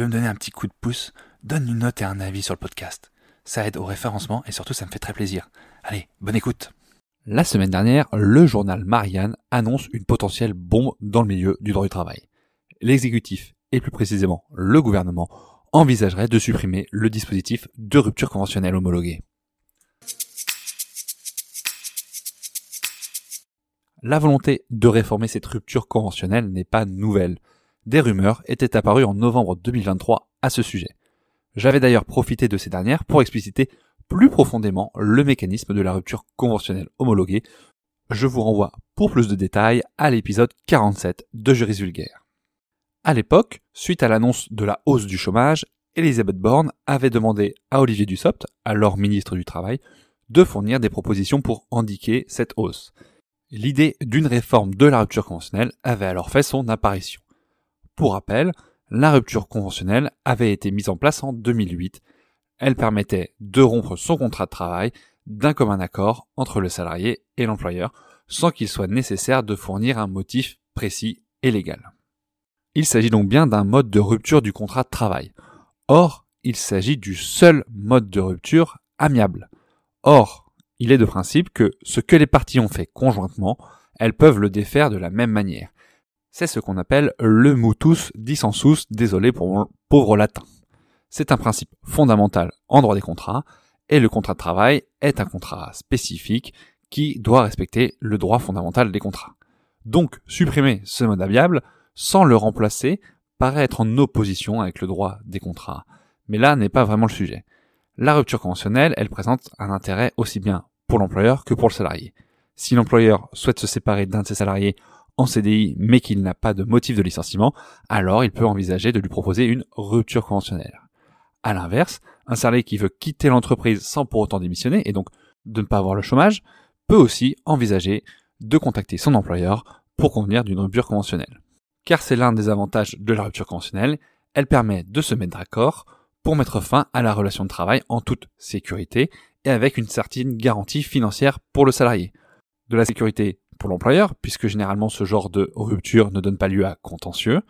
Veux me donner un petit coup de pouce, donne une note et un avis sur le podcast. Ça aide au référencement et surtout ça me fait très plaisir. Allez, bonne écoute. La semaine dernière, le journal Marianne annonce une potentielle bombe dans le milieu du droit du travail. L'exécutif, et plus précisément le gouvernement, envisagerait de supprimer le dispositif de rupture conventionnelle homologuée. La volonté de réformer cette rupture conventionnelle n'est pas nouvelle. Des rumeurs étaient apparues en novembre 2023 à ce sujet. J'avais d'ailleurs profité de ces dernières pour expliciter plus profondément le mécanisme de la rupture conventionnelle homologuée. Je vous renvoie pour plus de détails à l'épisode 47 de Juris Vulgaire. À l'époque, suite à l'annonce de la hausse du chômage, Elisabeth Borne avait demandé à Olivier Dussopt, alors ministre du Travail, de fournir des propositions pour indiquer cette hausse. L'idée d'une réforme de la rupture conventionnelle avait alors fait son apparition. Pour rappel, la rupture conventionnelle avait été mise en place en 2008 elle permettait de rompre son contrat de travail d'un commun accord entre le salarié et l'employeur sans qu'il soit nécessaire de fournir un motif précis et légal. Il s'agit donc bien d'un mode de rupture du contrat de travail. Or, il s'agit du seul mode de rupture amiable. Or, il est de principe que ce que les parties ont fait conjointement, elles peuvent le défaire de la même manière. C'est ce qu'on appelle le mutus dissensus, désolé pour mon pauvre latin. C'est un principe fondamental en droit des contrats, et le contrat de travail est un contrat spécifique qui doit respecter le droit fondamental des contrats. Donc, supprimer ce mode amiable sans le remplacer paraît être en opposition avec le droit des contrats. Mais là n'est pas vraiment le sujet. La rupture conventionnelle, elle présente un intérêt aussi bien pour l'employeur que pour le salarié. Si l'employeur souhaite se séparer d'un de ses salariés en CDI mais qu'il n'a pas de motif de licenciement, alors il peut envisager de lui proposer une rupture conventionnelle. À l'inverse, un salarié qui veut quitter l'entreprise sans pour autant démissionner et donc de ne pas avoir le chômage peut aussi envisager de contacter son employeur pour convenir d'une rupture conventionnelle. Car c'est l'un des avantages de la rupture conventionnelle, elle permet de se mettre d'accord pour mettre fin à la relation de travail en toute sécurité et avec une certaine garantie financière pour le salarié. De la sécurité pour l'employeur, puisque généralement ce genre de rupture ne donne pas lieu à contentieux,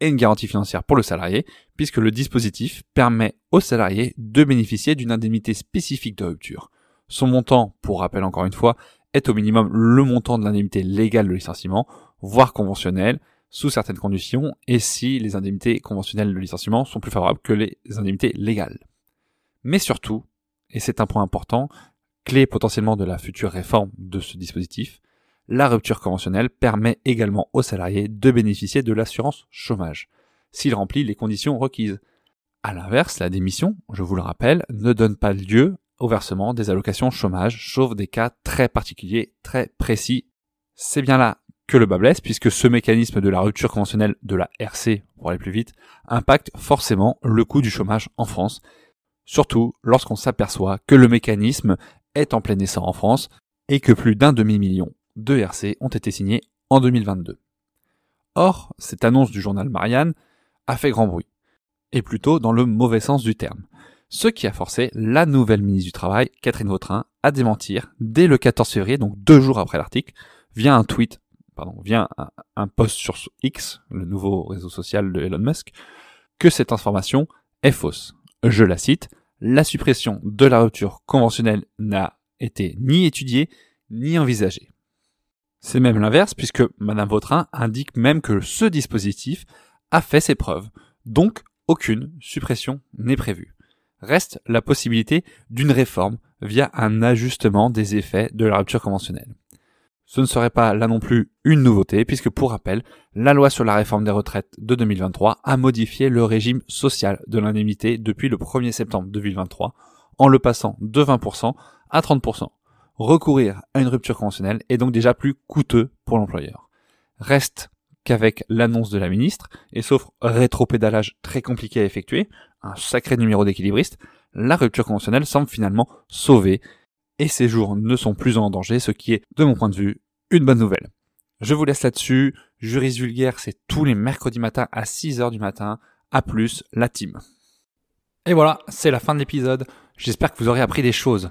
et une garantie financière pour le salarié, puisque le dispositif permet au salarié de bénéficier d'une indemnité spécifique de rupture. Son montant, pour rappel encore une fois, est au minimum le montant de l'indemnité légale de licenciement, voire conventionnelle, sous certaines conditions, et si les indemnités conventionnelles de licenciement sont plus favorables que les indemnités légales. Mais surtout, et c'est un point important, clé potentiellement de la future réforme de ce dispositif, la rupture conventionnelle permet également aux salariés de bénéficier de l'assurance chômage, s'il remplit les conditions requises. À l'inverse, la démission, je vous le rappelle, ne donne pas lieu au versement des allocations chômage, sauf des cas très particuliers, très précis. C'est bien là que le bas blesse, puisque ce mécanisme de la rupture conventionnelle de la RC, pour aller plus vite, impacte forcément le coût du chômage en France, surtout lorsqu'on s'aperçoit que le mécanisme est en plein essor en France et que plus d'un demi-million de RC ont été signés en 2022. Or, cette annonce du journal Marianne a fait grand bruit, et plutôt dans le mauvais sens du terme, ce qui a forcé la nouvelle ministre du Travail, Catherine Vautrin, à démentir dès le 14 février, donc deux jours après l'article, via un tweet, pardon, via un, un post sur X, le nouveau réseau social de Elon Musk, que cette information est fausse. Je la cite, la suppression de la rupture conventionnelle n'a été ni étudiée ni envisagée. C'est même l'inverse puisque Madame Vautrin indique même que ce dispositif a fait ses preuves. Donc, aucune suppression n'est prévue. Reste la possibilité d'une réforme via un ajustement des effets de la rupture conventionnelle. Ce ne serait pas là non plus une nouveauté puisque pour rappel, la loi sur la réforme des retraites de 2023 a modifié le régime social de l'indemnité depuis le 1er septembre 2023 en le passant de 20% à 30% recourir à une rupture conventionnelle est donc déjà plus coûteux pour l'employeur. reste qu'avec l'annonce de la ministre, et sauf rétropédalage très compliqué à effectuer, un sacré numéro d'équilibriste, la rupture conventionnelle semble finalement sauvée, et ces jours ne sont plus en danger, ce qui est, de mon point de vue, une bonne nouvelle. Je vous laisse là-dessus. Juris vulgaire, c'est tous les mercredis matins à 6h du matin. À plus, la team. Et voilà, c'est la fin de l'épisode. J'espère que vous aurez appris des choses.